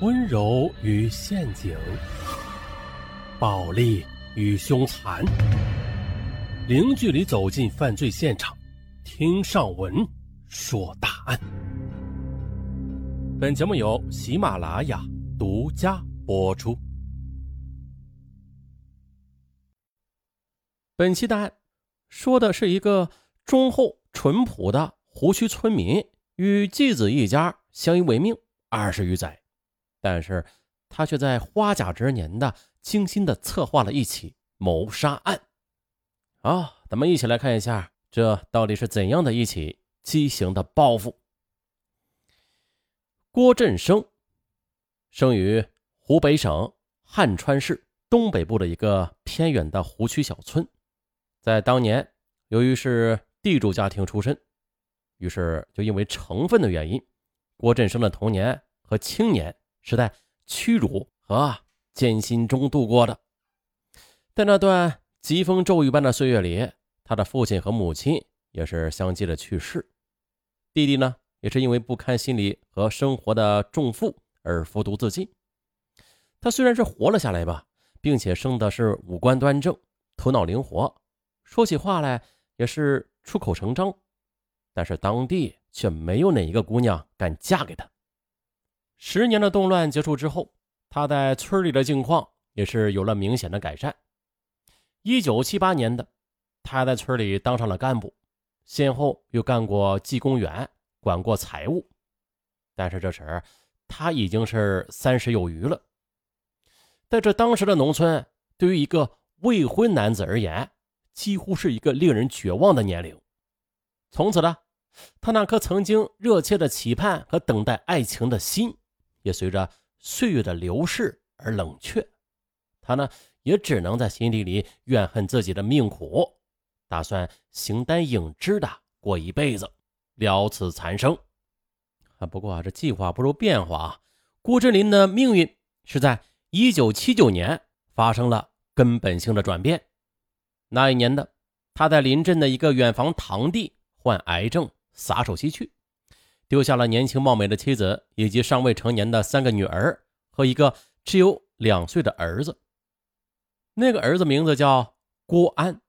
温柔与陷阱，暴力与凶残，零距离走进犯罪现场，听上文说大案。本节目由喜马拉雅独家播出。本期的案说的是一个忠厚淳朴的湖区村民与继子一家相依为命二十余载。但是，他却在花甲之年的精心的策划了一起谋杀案。好，咱们一起来看一下，这到底是怎样的一起畸形的报复？郭振生生于湖北省汉川市东北部的一个偏远的湖区小村，在当年，由于是地主家庭出身，于是就因为成分的原因，郭振生的童年和青年。是在屈辱和艰辛中度过的。在那段疾风骤雨般的岁月里，他的父亲和母亲也是相继的去世。弟弟呢，也是因为不堪心理和生活的重负而服毒自尽。他虽然是活了下来吧，并且生的是五官端正，头脑灵活，说起话来也是出口成章，但是当地却没有哪一个姑娘敢嫁给他。十年的动乱结束之后，他在村里的境况也是有了明显的改善。一九七八年的，他在村里当上了干部，先后又干过技工员，管过财务。但是这时他已经是三十有余了，在这当时的农村，对于一个未婚男子而言，几乎是一个令人绝望的年龄。从此呢，他那颗曾经热切的期盼和等待爱情的心。也随着岁月的流逝而冷却，他呢也只能在心底里怨恨自己的命苦，打算形单影只的过一辈子，了此残生。啊，不过啊，这计划不如变化啊。郭振林的命运是在一九七九年发生了根本性的转变。那一年的，他在临镇的一个远房堂弟患癌症，撒手西去。丢下了年轻貌美的妻子，以及尚未成年的三个女儿和一个只有两岁的儿子。那个儿子名字叫郭安。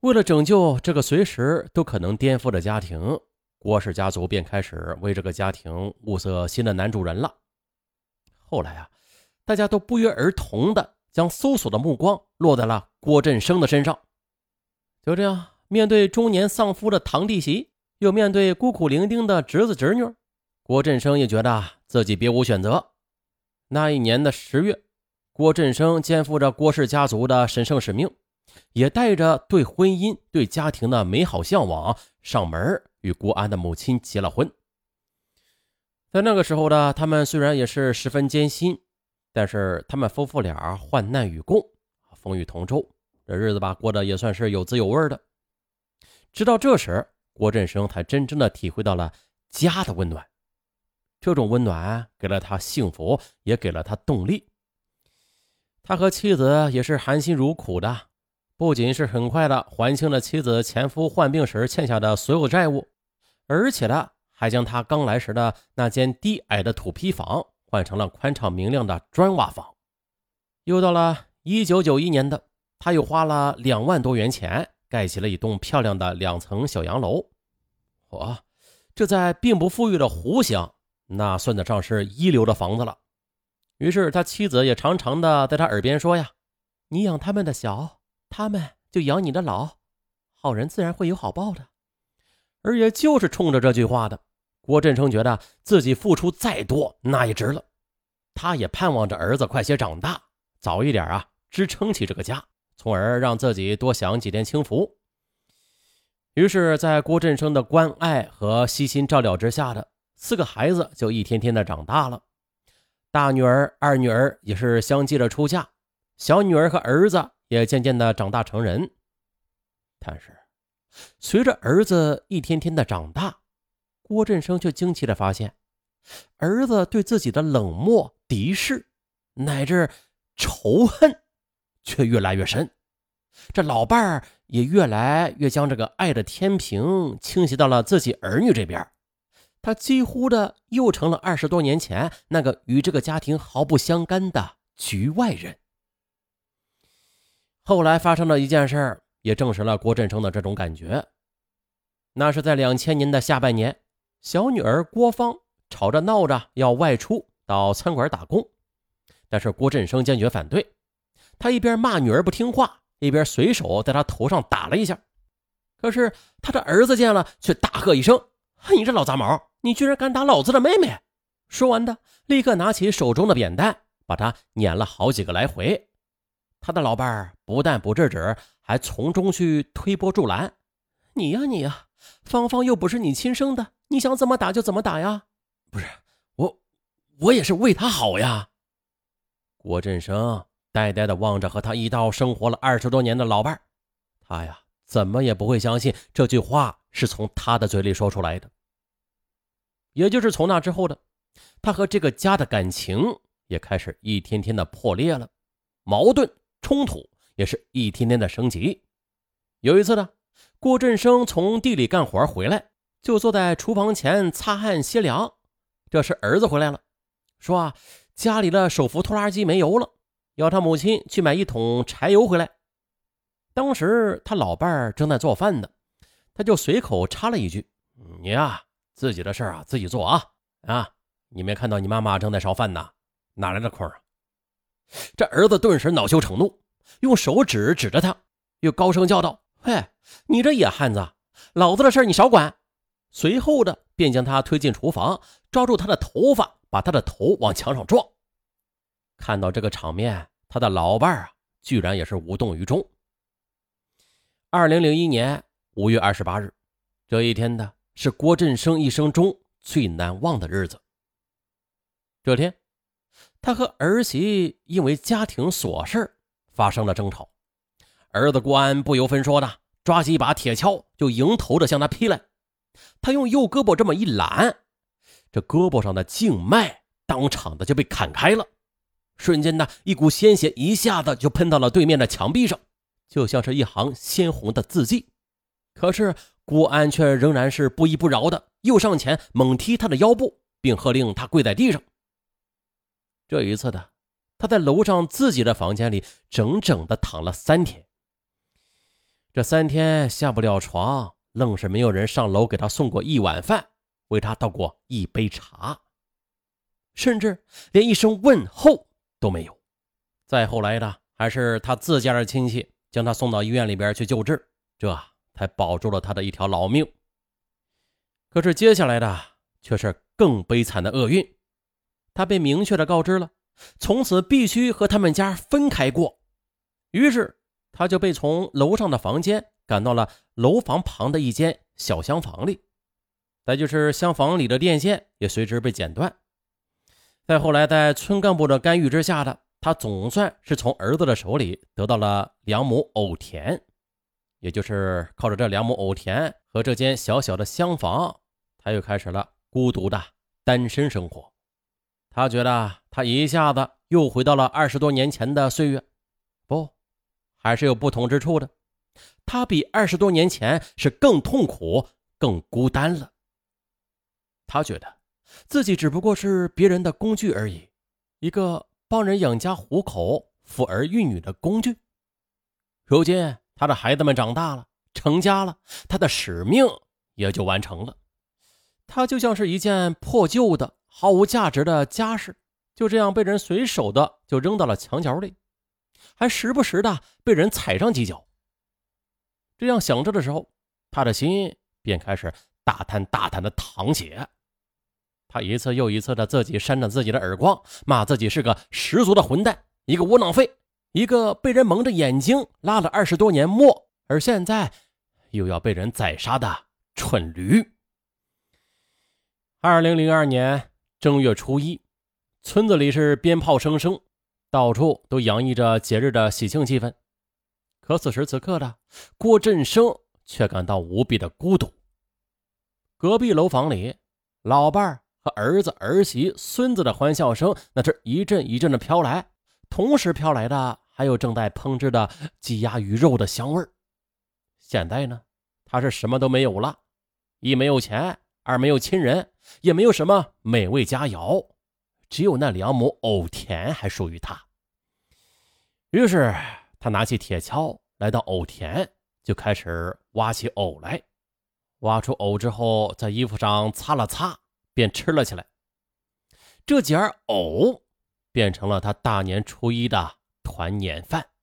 为了拯救这个随时都可能颠覆的家庭，郭氏家族便开始为这个家庭物色新的男主人了。后来啊，大家都不约而同的将搜索的目光落在了郭振生的身上。就这样，面对中年丧夫的堂弟媳。又面对孤苦伶仃的侄子侄女，郭振生也觉得自己别无选择。那一年的十月，郭振生肩负着郭氏家族的神圣使命，也带着对婚姻、对家庭的美好向往，上门与郭安的母亲结了婚。在那个时候的他们虽然也是十分艰辛，但是他们夫妇俩患难与共，风雨同舟，这日子吧过得也算是有滋有味的。直到这时。郭振生才真正的体会到了家的温暖，这种温暖给了他幸福，也给了他动力。他和妻子也是含辛茹苦的，不仅是很快的还清了妻子前夫患病时欠下的所有债务，而且呢，还将他刚来时的那间低矮的土坯房换成了宽敞明亮的砖瓦房。又到了一九九一年的，他又花了两万多元钱。盖起了一栋漂亮的两层小洋楼，嚯，这在并不富裕的湖乡，那算得上是一流的房子了。于是他妻子也常常的在他耳边说：“呀，你养他们的小，他们就养你的老，好人自然会有好报的。”而也就是冲着这句话的，郭振生觉得自己付出再多那也值了。他也盼望着儿子快些长大，早一点啊支撑起这个家。从而让自己多享几天清福。于是，在郭振生的关爱和悉心照料之下的四个孩子就一天天的长大了。大女儿、二女儿也是相继的出嫁，小女儿和儿子也渐渐的长大成人。但是，随着儿子一天天的长大，郭振生却惊奇的发现，儿子对自己的冷漠、敌视乃至仇恨。却越来越深，这老伴儿也越来越将这个爱的天平倾斜到了自己儿女这边，他几乎的又成了二十多年前那个与这个家庭毫不相干的局外人。后来发生的一件事也证实了郭振生的这种感觉。那是在两千年的下半年，小女儿郭芳吵着闹着要外出到餐馆打工，但是郭振生坚决反对。他一边骂女儿不听话，一边随手在她头上打了一下。可是他的儿子见了，却大喝一声：“你这老杂毛，你居然敢打老子的妹妹！”说完的，立刻拿起手中的扁担，把他撵了好几个来回。他的老伴儿不但不制止，还从中去推波助澜：“你呀你呀，芳芳又不是你亲生的，你想怎么打就怎么打呀！”“不是我，我也是为他好呀。”郭振生。呆呆的望着和他一道生活了二十多年的老伴儿他呀怎么也不会相信这句话是从他的嘴里说出来的。也就是从那之后的，他和这个家的感情也开始一天天的破裂了，矛盾冲突也是一天天的升级。有一次呢，郭振生从地里干活回来，就坐在厨房前擦汗歇凉。这时儿子回来了，说啊，家里的手扶拖拉机没油了。要他母亲去买一桶柴油回来。当时他老伴儿正在做饭呢，他就随口插了一句：“你呀，自己的事儿啊自己做啊啊！你没看到你妈妈正在烧饭呢，哪来的空啊？”这儿子顿时恼羞成怒，用手指指着他，又高声叫道：“嘿，你这野汉子，老子的事儿你少管！”随后的便将他推进厨房，抓住他的头发，把他的头往墙上撞。看到这个场面，他的老伴儿啊，居然也是无动于衷。二零零一年五月二十八日，这一天呢，是郭振生一生中最难忘的日子。这天，他和儿媳因为家庭琐事发生了争吵，儿子郭安不由分说的抓起一把铁锹就迎头的向他劈来，他用右胳膊这么一揽，这胳膊上的静脉当场的就被砍开了。瞬间呢，一股鲜血一下子就喷到了对面的墙壁上，就像是一行鲜红的字迹。可是郭安却仍然是不依不饶的，又上前猛踢他的腰部，并喝令他跪在地上。这一次的，他在楼上自己的房间里整整的躺了三天。这三天下不了床，愣是没有人上楼给他送过一碗饭，为他倒过一杯茶，甚至连一声问候。都没有。再后来的，还是他自家的亲戚将他送到医院里边去救治，这才保住了他的一条老命。可是接下来的却是更悲惨的厄运，他被明确的告知了，从此必须和他们家分开过。于是他就被从楼上的房间赶到了楼房旁的一间小厢房里，再就是厢房里的电线也随之被剪断。再后来，在村干部的干预之下的他，总算是从儿子的手里得到了两亩藕田，也就是靠着这两亩藕田和这间小小的厢房，他又开始了孤独的单身生活。他觉得他一下子又回到了二十多年前的岁月，不，还是有不同之处的。他比二十多年前是更痛苦、更孤单了。他觉得。自己只不过是别人的工具而已，一个帮人养家糊口、抚儿育女的工具。如今他的孩子们长大了，成家了，他的使命也就完成了。他就像是一件破旧的、毫无价值的家事，就这样被人随手的就扔到了墙角里，还时不时的被人踩上几脚。这样想着的时候，他的心便开始大滩大滩的淌血。他一次又一次的自己扇着自己的耳光，骂自己是个十足的混蛋，一个窝囊废，一个被人蒙着眼睛拉了二十多年磨，而现在又要被人宰杀的蠢驴。二零零二年正月初一，村子里是鞭炮声声，到处都洋溢着节日的喜庆气氛。可此时此刻的郭振生却感到无比的孤独。隔壁楼房里，老伴儿。和儿子、儿媳、孙子的欢笑声，那是一阵一阵的飘来，同时飘来的还有正在烹制的鸡鸭鱼肉的香味现在呢，他是什么都没有了，一没有钱，二没有亲人，也没有什么美味佳肴，只有那两亩藕田还属于他。于是他拿起铁锹，来到藕田，就开始挖起藕来。挖出藕之后，在衣服上擦了擦，便吃了起来。这点藕变成了他大年初一的团年饭。